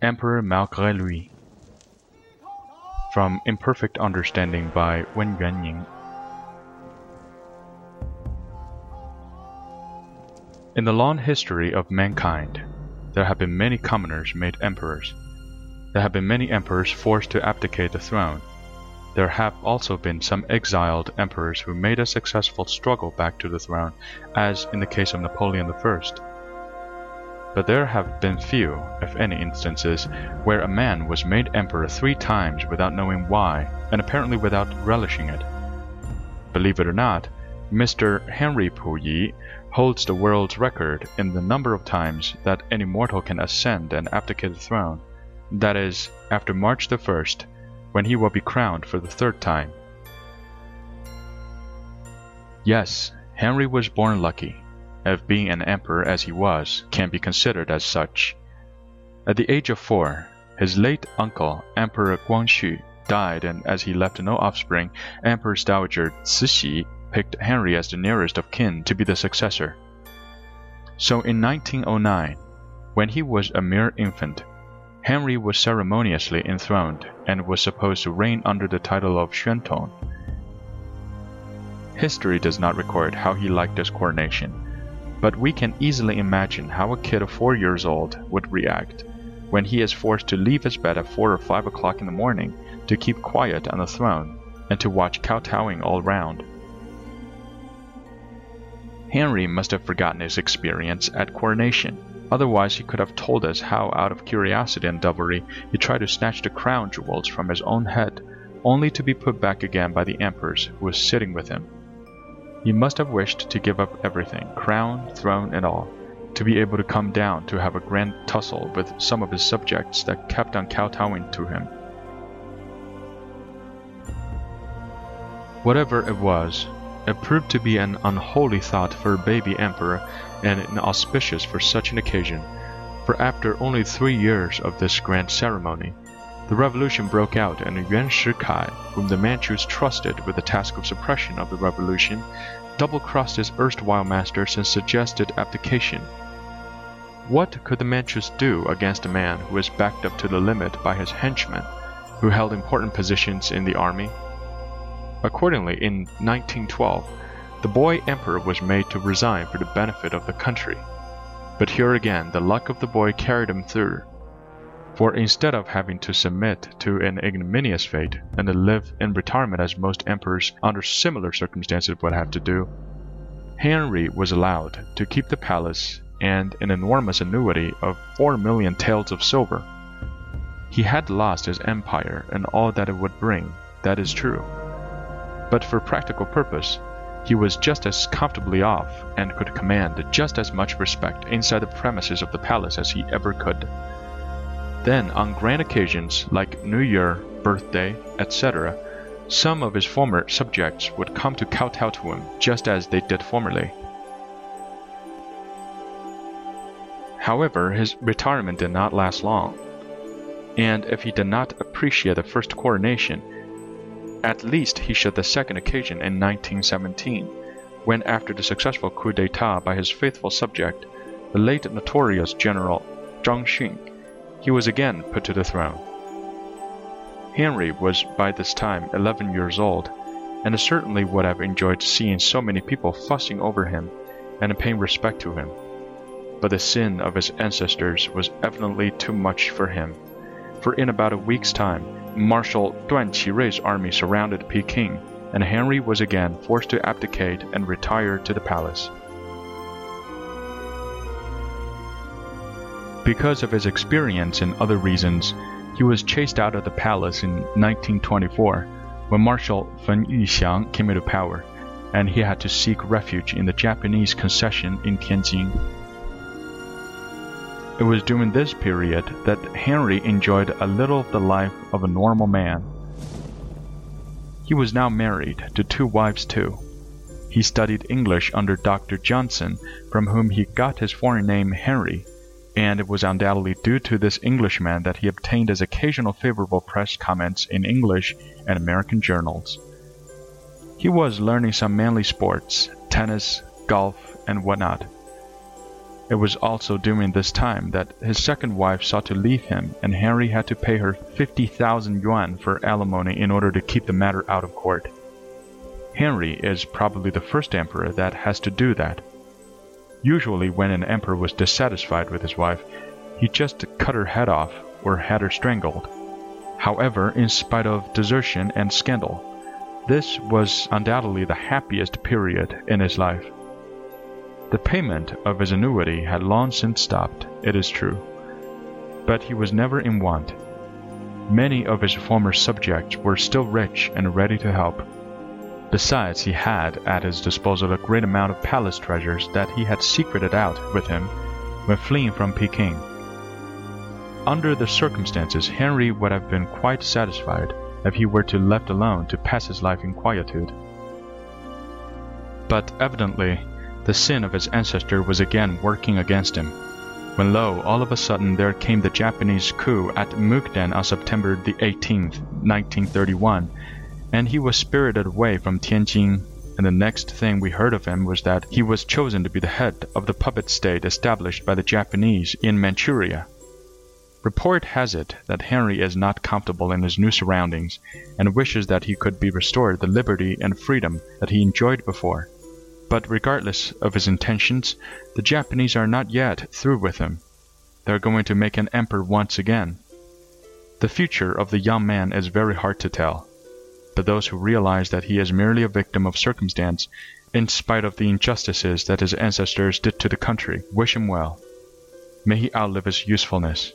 Emperor Malgré Lui From Imperfect Understanding by Wen Yuan-ning In the long history of mankind, there have been many commoners made emperors. There have been many emperors forced to abdicate the throne. There have also been some exiled emperors who made a successful struggle back to the throne, as in the case of Napoleon I. But there have been few, if any, instances where a man was made emperor three times without knowing why, and apparently without relishing it. Believe it or not, Mr. Henry Puyi holds the world's record in the number of times that any mortal can ascend and abdicate the throne, that is, after March the 1st, when he will be crowned for the third time. Yes, Henry was born lucky, if being an emperor as he was can be considered as such. At the age of four, his late uncle, Emperor Guangxu, died, and as he left no offspring, Empress Dowager Cixi picked Henry as the nearest of kin to be the successor. So in 1909, when he was a mere infant, Henry was ceremoniously enthroned and was supposed to reign under the title of Xuantong. History does not record how he liked this coronation, but we can easily imagine how a kid of four years old would react when he is forced to leave his bed at four or five o'clock in the morning to keep quiet on the throne and to watch kowtowing all round. Henry must have forgotten his experience at coronation. Otherwise, he could have told us how, out of curiosity and devilry, he tried to snatch the crown jewels from his own head, only to be put back again by the empress who was sitting with him. He must have wished to give up everything, crown, throne, and all, to be able to come down to have a grand tussle with some of his subjects that kept on kowtowing to him. Whatever it was, it proved to be an unholy thought for a baby emperor and inauspicious for such an occasion, for after only three years of this grand ceremony, the revolution broke out and Yuan Shikai, whom the Manchus trusted with the task of suppression of the revolution, double-crossed his erstwhile masters and suggested abdication. What could the Manchus do against a man who was backed up to the limit by his henchmen, who held important positions in the army, Accordingly, in 1912, the boy emperor was made to resign for the benefit of the country. But here again, the luck of the boy carried him through. For instead of having to submit to an ignominious fate and live in retirement as most emperors under similar circumstances would have to do, Henry was allowed to keep the palace and an enormous annuity of four million taels of silver. He had lost his empire and all that it would bring, that is true but for practical purpose, he was just as comfortably off and could command just as much respect inside the premises of the palace as he ever could. Then, on grand occasions like New Year, birthday, etc., some of his former subjects would come to kowtow to him just as they did formerly. However, his retirement did not last long, and if he did not appreciate the first coronation, at least he showed the second occasion in 1917, when after the successful coup d'etat by his faithful subject, the late notorious General Zhang Xun, he was again put to the throne. Henry was by this time 11 years old, and certainly would have enjoyed seeing so many people fussing over him and paying respect to him. But the sin of his ancestors was evidently too much for him, for in about a week's time Marshal Duan Qirui's army surrounded Peking, and Henry was again forced to abdicate and retire to the palace. Because of his experience and other reasons, he was chased out of the palace in 1924 when Marshal Feng Yuxiang came into power, and he had to seek refuge in the Japanese concession in Tianjin. It was during this period that Henry enjoyed a little of the life of a normal man. He was now married to two wives too. He studied English under Dr. Johnston, from whom he got his foreign name Henry, and it was undoubtedly due to this Englishman that he obtained his occasional favorable press comments in English and American journals. He was learning some manly sports, tennis, golf, and whatnot It was also during this time that his second wife sought to leave him, and Henry had to pay her 50,000 yuan for alimony in order to keep the matter out of court. Henry is probably the first emperor that has to do that. Usually, when an emperor was dissatisfied with his wife, he just cut her head off or had her strangled. However, in spite of desertion and scandal, this was undoubtedly the happiest period in his life. The payment of his annuity had long since stopped, it is true, but he was never in want. Many of his former subjects were still rich and ready to help. Besides, he had at his disposal a great amount of palace treasures that he had secreted out with him when fleeing from Peking. Under the circumstances, Henry would have been quite satisfied if he were to left alone to pass his life in quietude. But evidently, the sin of his ancestor was again working against him. When lo, all of a sudden there came the Japanese coup at Mukden on September the 18th, 1931, and he was spirited away from Tianjin. And the next thing we heard of him was that he was chosen to be the head of the puppet state established by the Japanese in Manchuria. Report has it that Henry is not comfortable in his new surroundings and wishes that he could be restored the liberty and freedom that he enjoyed before. But regardless of his intentions, the Japanese are not yet through with him. They are going to make an emperor once again. The future of the young man is very hard to tell, but those who realize that he is merely a victim of circumstance, in spite of the injustices that his ancestors did to the country, wish him well. May he outlive his usefulness.